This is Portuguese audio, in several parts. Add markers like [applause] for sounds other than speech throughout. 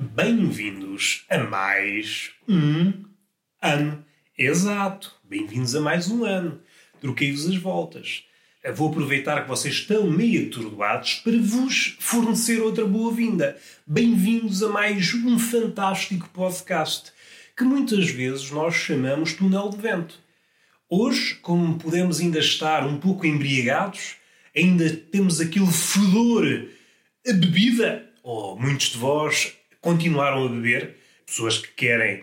Bem-vindos a mais um ano. Exato, bem-vindos a mais um ano. Troquei-vos as voltas. Vou aproveitar que vocês estão meio atordoados para vos fornecer outra boa-vinda. Bem-vindos a mais um fantástico podcast que muitas vezes nós chamamos túnel de vento. Hoje, como podemos ainda estar um pouco embriagados, ainda temos aquele fedor a bebida, ou muitos de vós continuaram a beber, pessoas que querem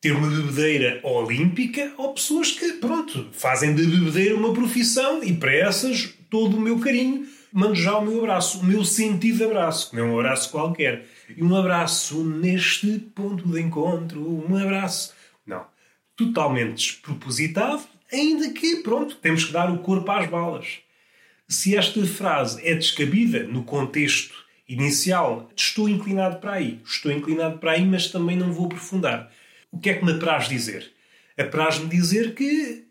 ter uma bebedeira olímpica, ou pessoas que, pronto, fazem da bebedeira uma profissão e para essas todo o meu carinho, mando já o meu abraço, o meu sentido abraço, que não é um abraço qualquer. E um abraço neste ponto de encontro, um abraço. Não. Totalmente despropositado, ainda que, pronto, temos que dar o corpo às balas. Se esta frase é descabida no contexto inicial, estou inclinado para aí. Estou inclinado para aí, mas também não vou aprofundar. O que é que me apraz dizer? Apraz-me dizer que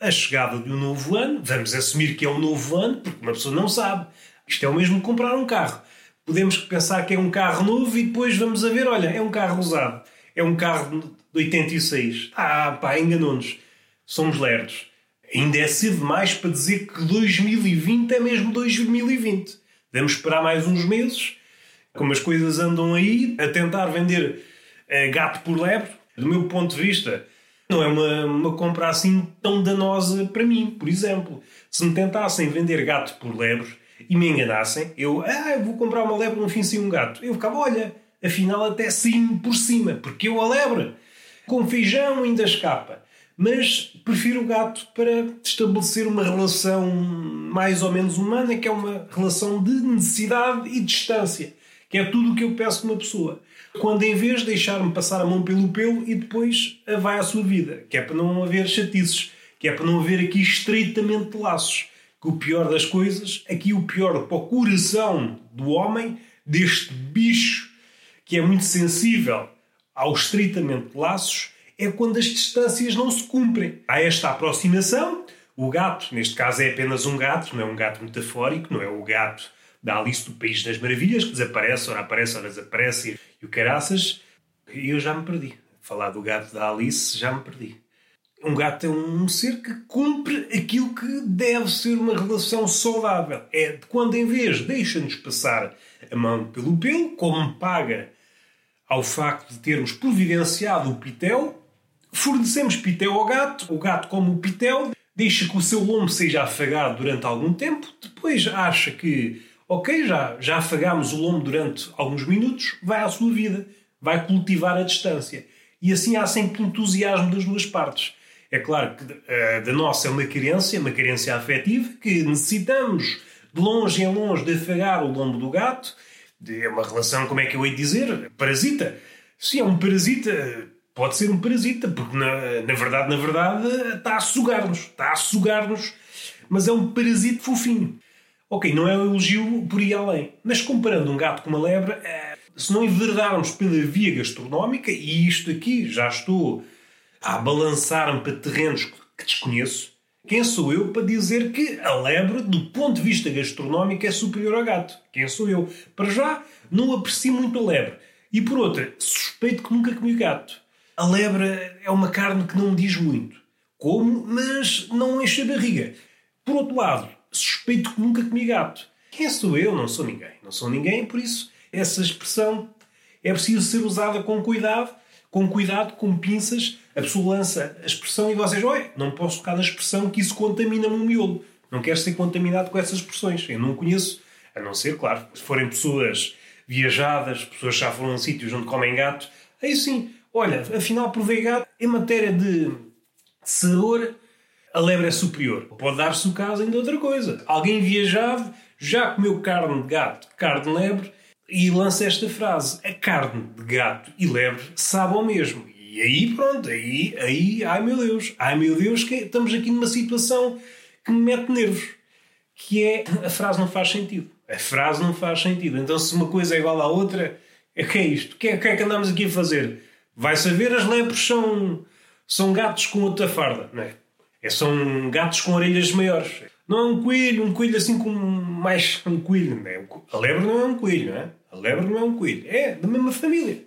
a chegada de um novo ano, vamos assumir que é um novo ano, porque uma pessoa não sabe. Isto é o mesmo que comprar um carro. Podemos pensar que é um carro novo e depois vamos a ver, olha, é um carro usado. É um carro de 86. Ah, pá, enganou-nos. Somos lerdos. Ainda é cedo demais para dizer que 2020 é mesmo 2020. Vamos esperar mais uns meses, como as coisas andam aí, a tentar vender eh, gato por lebre. Do meu ponto de vista, não é uma, uma compra assim tão danosa para mim. Por exemplo, se me tentassem vender gato por lebre e me enganassem, eu, ah, eu vou comprar uma lebre no fim sem um gato. Eu ficava, olha, afinal até sim por cima, porque eu a lebre com feijão ainda escapa. Mas prefiro o gato para estabelecer uma relação mais ou menos humana, que é uma relação de necessidade e distância, que é tudo o que eu peço de uma pessoa. Quando em vez de deixar-me passar a mão pelo pelo e depois vai à sua vida, que é para não haver chatices, que é para não haver aqui estreitamente laços. Que o pior das coisas, aqui o pior para o coração do homem, deste bicho que é muito sensível ao estreitamente laços, é quando as distâncias não se cumprem. Há esta aproximação, o gato, neste caso é apenas um gato, não é um gato metafórico, não é o gato da Alice do País das Maravilhas, que desaparece, ora aparece, ora desaparece, e o caraças, eu já me perdi. Falar do gato da Alice, já me perdi. Um gato é um ser que cumpre aquilo que deve ser uma relação saudável. É quando, em vez, deixa-nos passar a mão pelo pelo, como paga ao facto de termos providenciado o pitel, fornecemos pitel ao gato, o gato come o pitel, deixa que o seu lombo seja afagado durante algum tempo, depois acha que, ok, já, já afagámos o lombo durante alguns minutos, vai à sua vida, vai cultivar a distância. E assim há sempre entusiasmo das duas partes. É claro que uh, da nossa é uma carência, uma carência afetiva, que necessitamos de longe em longe de afagar o lombo do gato. É uma relação, como é que eu hei de dizer? Parasita. Se é um parasita, pode ser um parasita, porque na, na verdade, na verdade, está a sugar-nos. Está a sugar-nos, mas é um parasito fofinho. Ok, não é um elogio por ir além. Mas comparando um gato com uma lebre, eh, se não enverdarmos pela via gastronómica, e isto aqui já estou a balançar-me para terrenos que desconheço, quem sou eu para dizer que a lebre, do ponto de vista gastronómico, é superior ao gato? Quem sou eu? Para já, não aprecio muito a lebre. E por outra, suspeito que nunca comi gato. A lebre é uma carne que não diz muito. Como, mas não enche a barriga. Por outro lado, suspeito que nunca comi gato. Quem sou eu? Não sou ninguém. Não sou ninguém, por isso essa expressão é preciso ser usada com cuidado, com cuidado, com pinças. A pessoa lança a expressão e vocês, oi, não posso tocar na expressão que isso contamina-me o miolo. Não quero ser contaminado com essas expressões. Eu não conheço, a não ser, claro, se forem pessoas viajadas, pessoas que já foram a sítios onde comem gato, aí sim, olha, afinal provei gato, em matéria de sabor, a lebre é superior. Pode dar-se o caso ainda outra coisa. Alguém viajado já comeu carne de gato, carne de lebre, e lança esta frase: a carne de gato e lebre sabe ao mesmo. E aí, pronto, aí, aí, ai meu Deus, ai meu Deus, que estamos aqui numa situação que me mete nervos. Que é a frase não faz sentido. A frase não faz sentido. Então, se uma coisa é igual à outra, o que é isto? O que é, que é que andamos aqui a fazer? Vai saber, as lepres são, são gatos com outra farda, não é? é? São gatos com orelhas maiores. Não é um coelho, um coelho assim com mais um coelho. Não é? A lebre não é um coelho, não é? A A lebre não é um coelho. É da mesma família.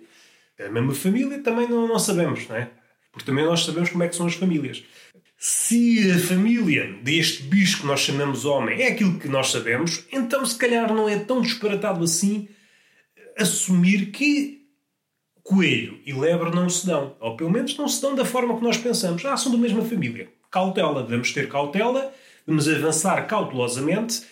Da mesma família também não, não sabemos, não é? Porque também nós sabemos como é que são as famílias. Se a família deste bicho que nós chamamos homem é aquilo que nós sabemos, então se calhar não é tão disparatado assim assumir que coelho e lebre não se dão. Ou pelo menos não se dão da forma que nós pensamos. Ah, são da mesma família. Cautela, devemos ter cautela, vamos avançar cautelosamente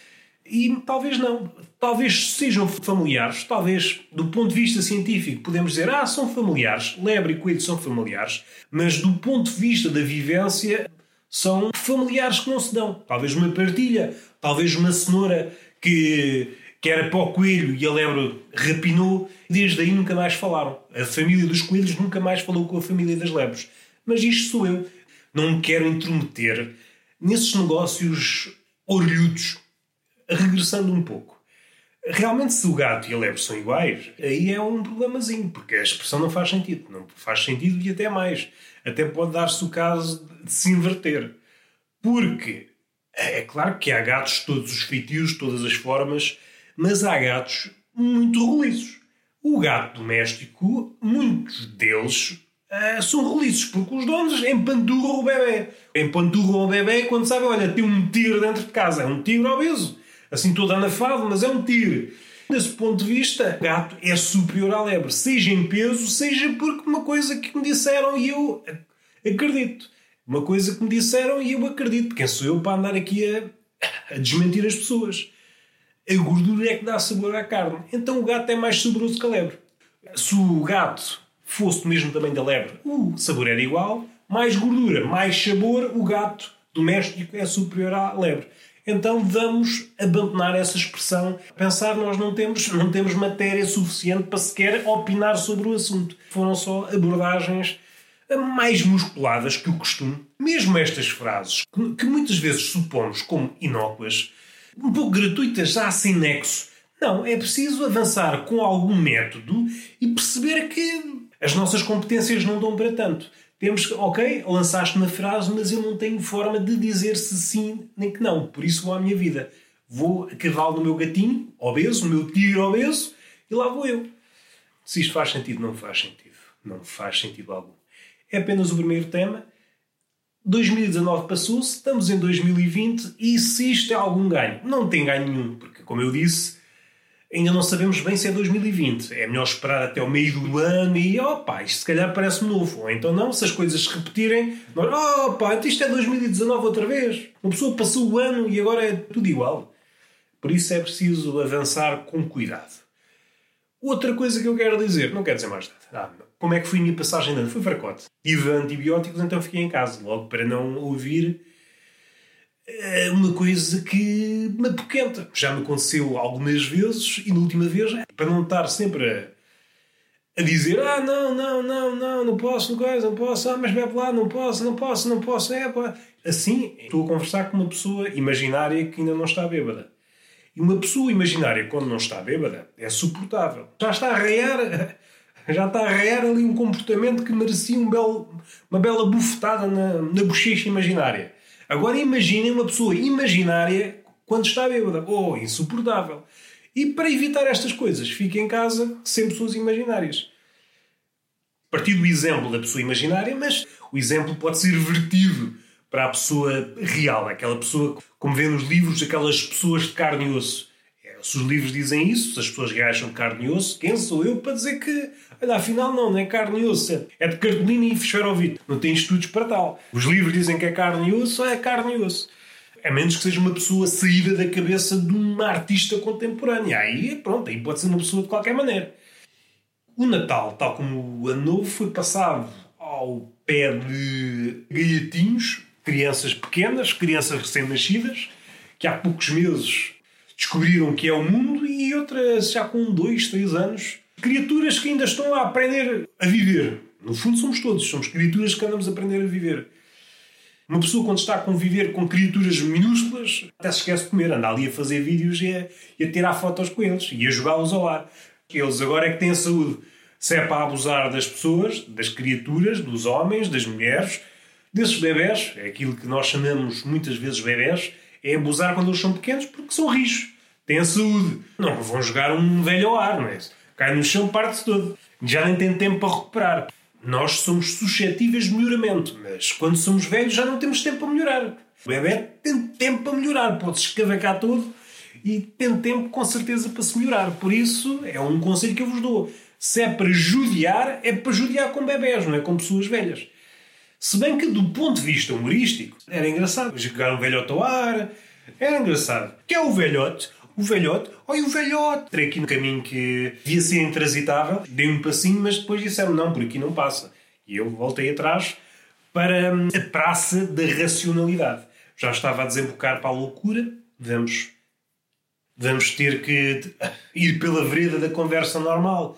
e talvez não. Talvez sejam familiares, talvez do ponto de vista científico podemos dizer, ah, são familiares, lebre e coelho são familiares, mas do ponto de vista da vivência são familiares que não se dão. Talvez uma partilha, talvez uma cenoura que, que era para o coelho e a lebre rapinou, desde aí nunca mais falaram. A família dos coelhos nunca mais falou com a família das lebres. Mas isto sou eu. Não me quero intrometer nesses negócios orlhudos regressando um pouco. Realmente, se o gato e a lebre são iguais, aí é um problemazinho, porque a expressão não faz sentido. Não faz sentido e até mais. Até pode dar-se o caso de se inverter. Porque é claro que há gatos de todos os feitios, todas as formas, mas há gatos muito roliços. O gato doméstico, muitos deles uh, são roliços, porque os donos empanturram o bebê. Empanturram o bebê quando sabem, olha, tem um tigre dentro de casa. É um tigre obeso assim todo anafado, mas é um tigre. Desse ponto de vista, o gato é superior à lebre, seja em peso, seja porque uma coisa que me disseram e eu acredito. Uma coisa que me disseram e eu acredito. Quem sou eu para andar aqui a, a desmentir as pessoas? A gordura é que dá sabor à carne. Então o gato é mais saboroso que a lebre. Se o gato fosse do mesmo tamanho da lebre, o sabor era igual. Mais gordura, mais sabor, o gato doméstico é superior à lebre. Então vamos abandonar essa expressão. Pensar nós não temos, não temos matéria suficiente para sequer opinar sobre o assunto. Foram só abordagens mais musculadas que o costume. Mesmo estas frases, que muitas vezes supomos como inócuas, um pouco gratuitas, já sem nexo. Não, é preciso avançar com algum método e perceber que as nossas competências não dão para tanto. Temos que, ok, lançaste uma frase, mas eu não tenho forma de dizer se sim nem que não. Por isso vou à minha vida. Vou a cavalo no meu gatinho, obeso, no meu tigre obeso, e lá vou eu. Se isto faz sentido, não faz sentido. Não faz sentido algum. É apenas o primeiro tema. 2019 passou-se, estamos em 2020 e se isto é algum ganho? Não tem ganho nenhum, porque, como eu disse, ainda não sabemos bem se é 2020. É melhor esperar até o meio do ano e, opa, isto se calhar parece novo. Ou então não, se as coisas se repetirem, nós, opa, então isto é 2019 outra vez. Uma pessoa passou o ano e agora é tudo igual. Por isso é preciso avançar com cuidado. Outra coisa que eu quero dizer, não quero dizer mais nada. Ah, como é que foi a minha passagem de ano? Foi fracote. Tive antibióticos, então fiquei em casa, logo para não ouvir é uma coisa que me apoquenta. Já me aconteceu algumas vezes e na última vez, para não estar sempre a, a dizer ah, não, não, não, não, não posso, não coisa, não posso, ah, mas bebe lá, não posso, não posso, não posso, é pá. Assim, estou a conversar com uma pessoa imaginária que ainda não está bêbada. E uma pessoa imaginária, quando não está bêbada, é suportável. Já está a arraiar, já está a arraiar ali um comportamento que merecia um belo, uma bela bufetada na, na bochecha imaginária. Agora imaginem uma pessoa imaginária quando está bêbada. Oh, insuportável. E para evitar estas coisas, fique em casa sem pessoas imaginárias. Partir do exemplo da pessoa imaginária, mas o exemplo pode ser vertido para a pessoa real, aquela pessoa, como vê nos livros, aquelas pessoas de carne e osso. É, se os livros dizem isso, se as pessoas de carne e osso, quem sou eu para dizer que Olha, afinal não, não é carne e osso, é de cartolina e esferovite. Não tem estudos para tal. Os livros dizem que é carne e osso, é carne e osso. A menos que seja uma pessoa saída da cabeça de uma artista contemporânea. Aí, pronto, aí pode ser uma pessoa de qualquer maneira. O Natal, tal como o Ano Novo, foi passado ao pé de gaiatinhos, crianças pequenas, crianças recém-nascidas, que há poucos meses descobriram que é o mundo e outras já com dois, três anos criaturas que ainda estão a aprender a viver. No fundo, somos todos, somos criaturas que andamos a aprender a viver. Uma pessoa, quando está a conviver com criaturas minúsculas, até se esquece de comer, anda ali a fazer vídeos e a, e a tirar fotos com eles e a jogá-los ao ar. Eles agora é que têm saúde. Se é para abusar das pessoas, das criaturas, dos homens, das mulheres, desses bebés, é aquilo que nós chamamos muitas vezes bebés, é abusar quando eles são pequenos porque são rijos, têm saúde. Não vão jogar um velho ao ar, não é? cai no chão, parte-se todo. Já nem tem tempo para recuperar. Nós somos suscetíveis de melhoramento, mas quando somos velhos já não temos tempo para melhorar. O bebê tem tempo para melhorar, pode-se escavacar todo e tem tempo com certeza para se melhorar. Por isso, é um conselho que eu vos dou. Se é para judiar, é para judiar com bebés, não é com pessoas velhas. Se bem que, do ponto de vista humorístico, era engraçado. Jogar um velhote ao ar, era engraçado. Que é o velhote? O velhote, olha o velhote! Entrei aqui no caminho que devia ser intransitável, dei um passinho, mas depois disseram não, por aqui não passa. E eu voltei atrás para hum, a praça da racionalidade. Já estava a desembocar para a loucura, vamos, vamos ter que ir pela vereda da conversa normal.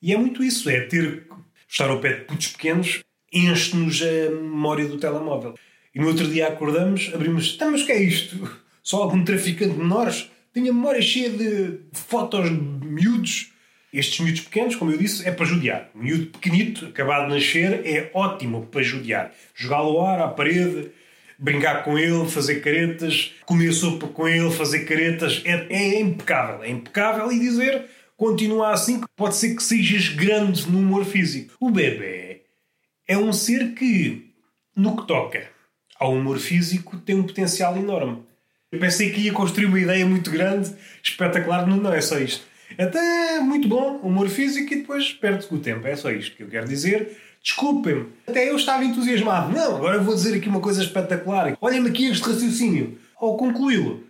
E é muito isso, é ter estar ao pé de putos pequenos enche-nos a memória do telemóvel. E no outro dia acordamos, abrimos, tá, mas o que é isto? Só algum traficante de menores? Tenho a memória cheia de fotos de miúdos. Estes miúdos pequenos, como eu disse, é para judiar. Miúdo pequenito, acabado de nascer, é ótimo para judiar. Jogá-lo ao ar, à parede, brincar com ele, fazer caretas, comer sopa com ele, fazer caretas. É, é impecável. É impecável e dizer, continua assim, que pode ser que sejas grande no humor físico. O bebê é um ser que, no que toca ao humor físico, tem um potencial enorme. Eu pensei que ia construir uma ideia muito grande, espetacular, não, não é só isto. Até muito bom, humor físico e depois perde-se o tempo. É só isto que eu quero dizer. Desculpem-me, até eu estava entusiasmado. Não, agora vou dizer aqui uma coisa espetacular. Olhem-me aqui este raciocínio. Ao concluí-lo.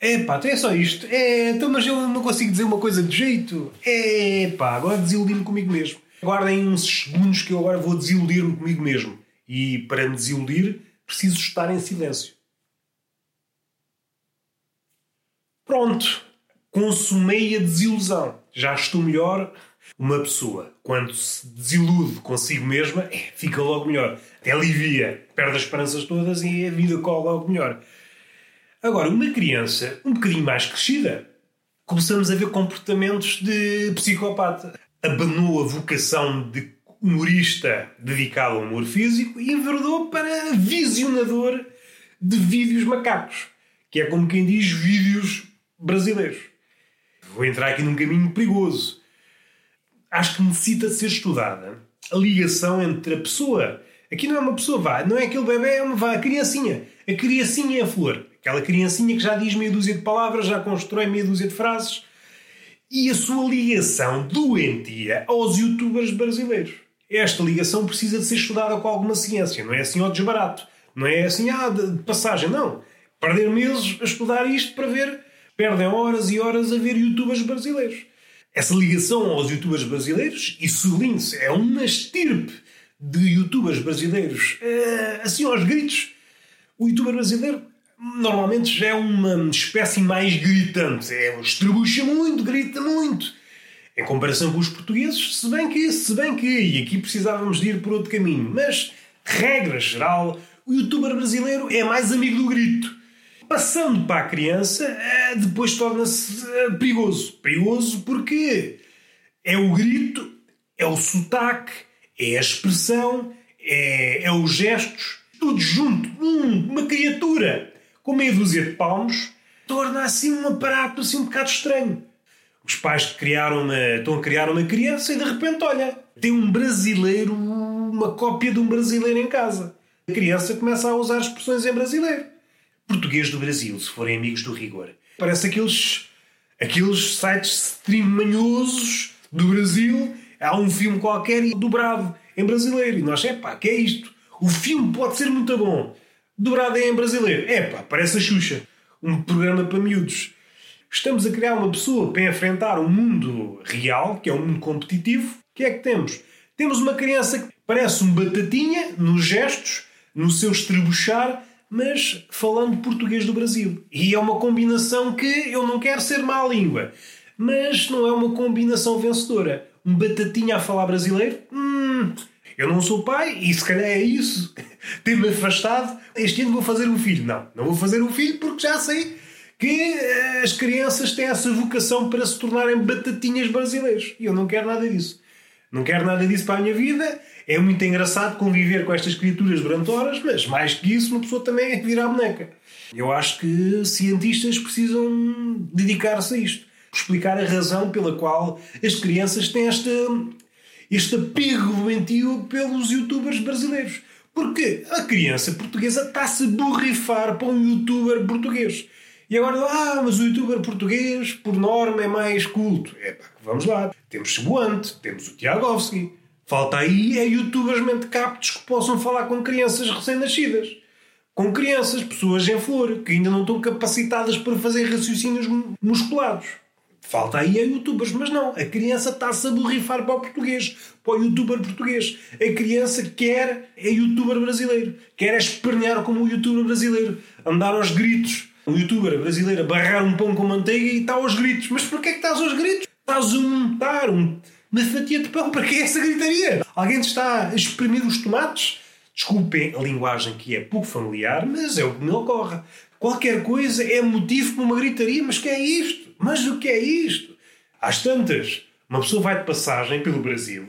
É pá, é só isto. É, então, mas eu não consigo dizer uma coisa de jeito. É pá, agora desiludi-me comigo mesmo. Guardem uns segundos que eu agora vou desiludir-me comigo mesmo. E para me desiludir, preciso estar em silêncio. Pronto, consumei a desilusão. Já estou melhor. Uma pessoa, quando se desilude consigo mesma, é, fica logo melhor. Até alivia, perde as esperanças todas e a vida corre logo melhor. Agora, uma criança um bocadinho mais crescida, começamos a ver comportamentos de psicopata abanou a vocação de humorista dedicado ao humor físico e enverdou para visionador de vídeos macacos, que é como quem diz vídeos brasileiros. Vou entrar aqui num caminho perigoso. Acho que necessita de ser estudada a ligação entre a pessoa. Aqui não é uma pessoa, vá, não é aquele bebê, é uma vá, a criancinha. A criancinha é a flor. Aquela criancinha que já diz meia dúzia de palavras, já constrói meia dúzia de frases e a sua ligação doentia aos youtubers brasileiros. Esta ligação precisa de ser estudada com alguma ciência, não é assim ao desbarato. Não é assim, ah, de passagem, não. Perder meses a estudar isto para ver, perdem horas e horas a ver youtubers brasileiros. Essa ligação aos youtubers brasileiros, e sublinhe-se, é uma estirpe de youtubers brasileiros, eh, assim aos gritos. O youtuber brasileiro normalmente já é uma espécie mais gritante. É, estrebucha muito, grita muito. Em comparação com os portugueses, se bem que, se bem que, e aqui precisávamos de ir por outro caminho, mas, regra geral, o youtuber brasileiro é mais amigo do grito. Passando para a criança, eh, depois torna-se eh, perigoso. Perigoso porque é o grito, é o sotaque, é a expressão, é, é os gestos, tudo junto. Hum, uma criatura com meia dúzia de palmos, torna assim um aparato assim um bocado estranho. Os pais criaram uma, estão a criar uma criança e de repente, olha, tem um brasileiro, uma cópia de um brasileiro em casa. A criança começa a usar expressões em brasileiro. Português do Brasil, se forem amigos do rigor. Parece aqueles, aqueles sites stream manhosos do Brasil. Há um filme qualquer dobrado em brasileiro. E nós, é pá, que é isto? O filme pode ser muito bom dobrada em brasileiro. Epá, parece a Xuxa. Um programa para miúdos. Estamos a criar uma pessoa para enfrentar o um mundo real, que é um mundo competitivo. O que é que temos? Temos uma criança que parece um batatinha nos gestos, no seu estrebuchar, mas falando português do Brasil. E é uma combinação que eu não quero ser má língua, mas não é uma combinação vencedora. Um batatinha a falar brasileiro? Hum, eu não sou pai e se calhar é isso. Ter-me afastado. Este ano vou fazer um filho. Não, não vou fazer um filho porque já sei que eh, as crianças têm essa vocação para se tornarem batatinhas brasileiros. E eu não quero nada disso. Não quero nada disso para a minha vida. É muito engraçado conviver com estas criaturas durante horas, mas mais que isso, uma pessoa também é virar boneca. Eu acho que cientistas precisam dedicar-se a isto. explicar a razão pela qual as crianças têm esta, este apego doentio pelos youtubers brasileiros. Porque a criança portuguesa está-se a borrifar para um youtuber português. E agora, ah, mas o youtuber português, por norma, é mais culto. É pá, vamos lá. Temos Cebuante, temos o Tiagovski. Falta aí é youtubers mente captos que possam falar com crianças recém-nascidas. Com crianças, pessoas em flor, que ainda não estão capacitadas para fazer raciocínios musculados. Falta aí a youtubers, mas não. A criança está-se a borrifar para o português, para o youtuber português. A criança quer é youtuber brasileiro. Quer é espernear como o youtuber brasileiro. Andar aos gritos. Um youtuber brasileiro a barrar um pão com manteiga e está aos gritos. Mas porquê é que estás aos gritos? Estás a montar um, uma fatia de pão. Para que é essa gritaria? Alguém te está a exprimir os tomates? Desculpem a linguagem que é pouco familiar, mas é o que me ocorre. Qualquer coisa é motivo para uma gritaria. Mas que é isto? Mas o que é isto? Às tantas, uma pessoa vai de passagem pelo Brasil,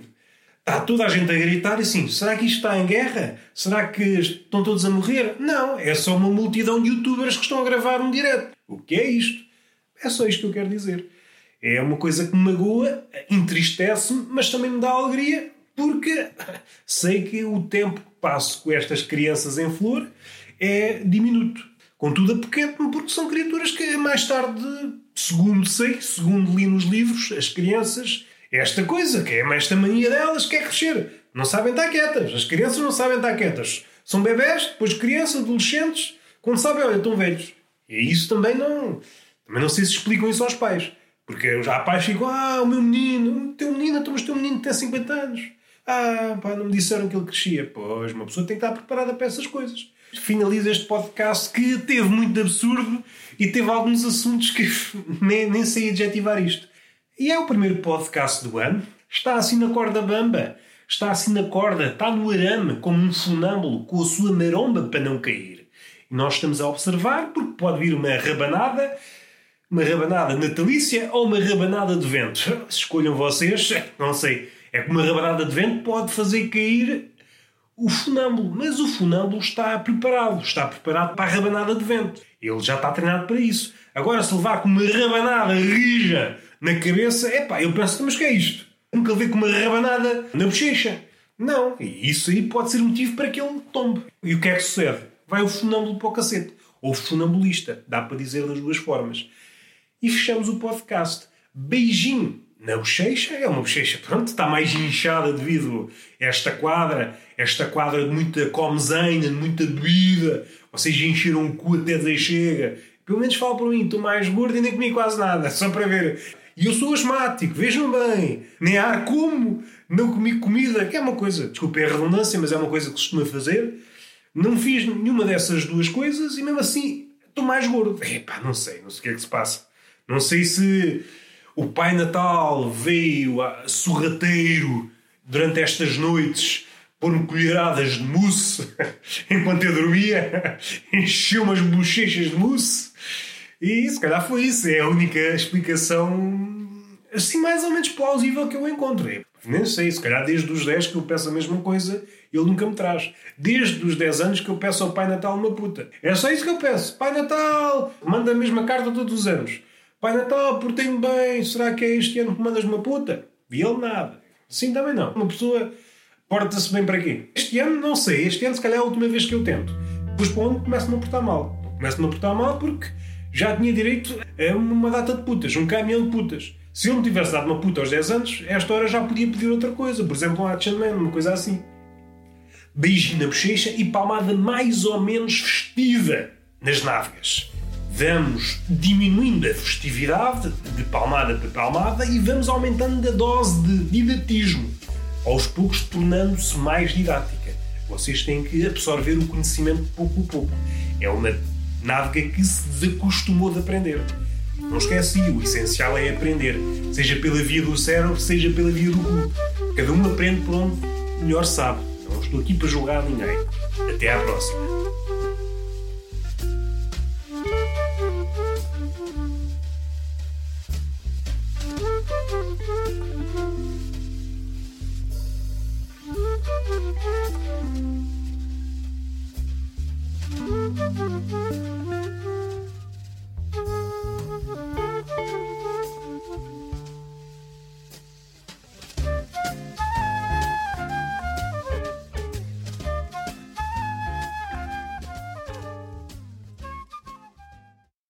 está toda a gente a gritar assim: será que isto está em guerra? Será que estão todos a morrer? Não, é só uma multidão de youtubers que estão a gravar um direto. O que é isto? É só isto que eu quero dizer. É uma coisa que me magoa, entristece-me, mas também me dá alegria, porque [laughs] sei que o tempo que passo com estas crianças em flor é diminuto. Contudo, apoquento-me porque são criaturas que mais tarde segundo sei, segundo li nos livros, as crianças, esta coisa, que é esta mania delas, que é crescer. Não sabem estar quietas. As crianças não sabem estar quietas. São bebés, depois crianças, adolescentes, quando sabem, olha, estão velhos. E isso também não. Também não sei se explicam isso aos pais. Porque já pais ficam, ah, o meu menino, o teu menino, então, mas o teu menino tem 50 anos. Ah, pá, não me disseram que ele crescia. Pois, uma pessoa tem que estar preparada para essas coisas finaliza este podcast que teve muito de absurdo e teve alguns assuntos que [laughs] nem, nem sei adjetivar isto. E é o primeiro podcast do ano. Está assim na corda bamba. Está assim na corda. Está no arame, como um funâmbulo, com a sua maromba para não cair. E nós estamos a observar, porque pode vir uma rabanada, uma rabanada natalícia ou uma rabanada de vento. [laughs] Escolham vocês. Não sei. É que uma rabanada de vento pode fazer cair o funâmbulo. Mas o funâmbulo está preparado, está preparado para a rabanada de vento. Ele já está treinado para isso. Agora, se levar com uma rabanada rija na cabeça, é pá, eu penso, mas que é isto? Nunca levei com uma rabanada na bochecha. Não, e isso aí pode ser motivo para que ele tombe. E o que é que sucede? Vai o funâmbulo para o cacete. Ou funambulista, dá para dizer das duas formas. E fechamos o podcast. Beijinho na bochecha, é uma bochecha, pronto, está mais inchada devido a esta quadra, esta quadra de muita comezaina, de muita bebida, vocês encheram o cu até dizer chega. Pelo menos falo para mim, estou mais gordo e nem comi quase nada, só para ver. E eu sou asmático, vejam bem, nem há como não comi comida, que é uma coisa, desculpe a redundância, mas é uma coisa que costuma fazer. Não fiz nenhuma dessas duas coisas e mesmo assim estou mais gordo. Epá, não sei, não sei o que é que se passa. Não sei se o Pai Natal veio a sorrateiro durante estas noites pôr-me colheradas de mousse [laughs] enquanto eu dormia, [laughs] encheu umas bochechas de mousse e se calhar foi isso. É a única explicação assim mais ou menos plausível que eu encontro. Nem sei, se calhar desde os 10 que eu peço a mesma coisa ele nunca me traz. Desde os 10 anos que eu peço ao Pai Natal uma puta. É só isso que eu peço. Pai Natal, manda a mesma carta todos os anos. Pai Natal, portei-me bem, será que é este ano que mandas uma puta? E ele nada. Sim, também não. Uma pessoa porta-se bem para quê? Este ano não sei, este ano se calhar é a última vez que eu tento. Depois para começo-me a portar mal. Começo-me a portar mal porque já tinha direito a uma data de putas, um caminhão de putas. Se eu não tivesse dado uma puta aos 10 anos, esta hora já podia pedir outra coisa. Por exemplo, um action man, uma coisa assim. Beijinho na bochecha e palmada mais ou menos festiva nas nádegas vamos diminuindo a festividade de palmada para palmada e vamos aumentando a dose de didatismo, aos poucos tornando-se mais didática. Vocês têm que absorver o conhecimento pouco a pouco. É uma nádega que se desacostumou de aprender. Não esquece, o essencial é aprender, seja pela via do cérebro, seja pela via do cu. Cada um aprende por onde melhor sabe. Não estou aqui para julgar ninguém. Até à próxima.